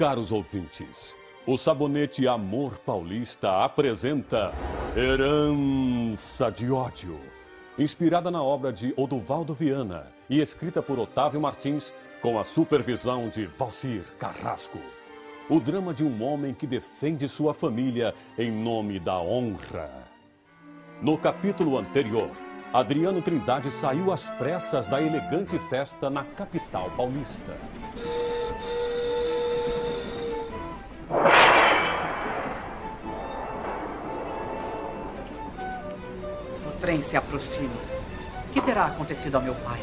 caros ouvintes, o sabonete Amor Paulista apresenta Herança de Ódio. Inspirada na obra de Oduvaldo Viana e escrita por Otávio Martins, com a supervisão de Valcir Carrasco. O drama de um homem que defende sua família em nome da honra. No capítulo anterior, Adriano Trindade saiu às pressas da elegante festa na capital paulista. Trem se aproxima. O que terá acontecido ao meu pai?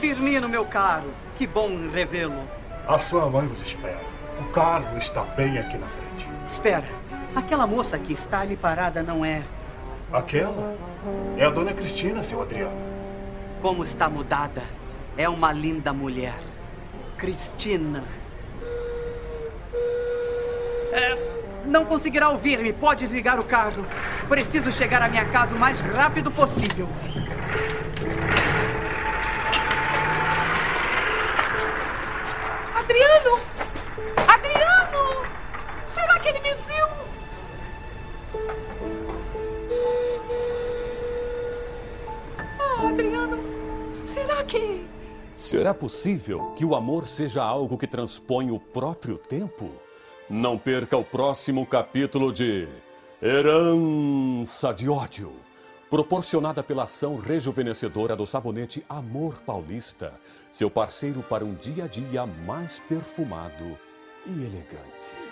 Firmino, meu caro, que bom revê-lo. A sua mãe vos espera. O carro está bem aqui na frente. Espera, aquela moça que está ali parada não é. Aquela? É a dona Cristina, seu Adriano. Como está mudada. É uma linda mulher. Cristina. É, não conseguirá ouvir-me. Pode desligar o carro. Preciso chegar à minha casa o mais rápido possível. Adriano! Adriano! Será que ele me viu? Ah, Adriano, será que. Será possível que o amor seja algo que transpõe o próprio tempo? Não perca o próximo capítulo de Herança de Ódio, proporcionada pela ação rejuvenescedora do sabonete Amor Paulista, seu parceiro para um dia a dia mais perfumado e elegante.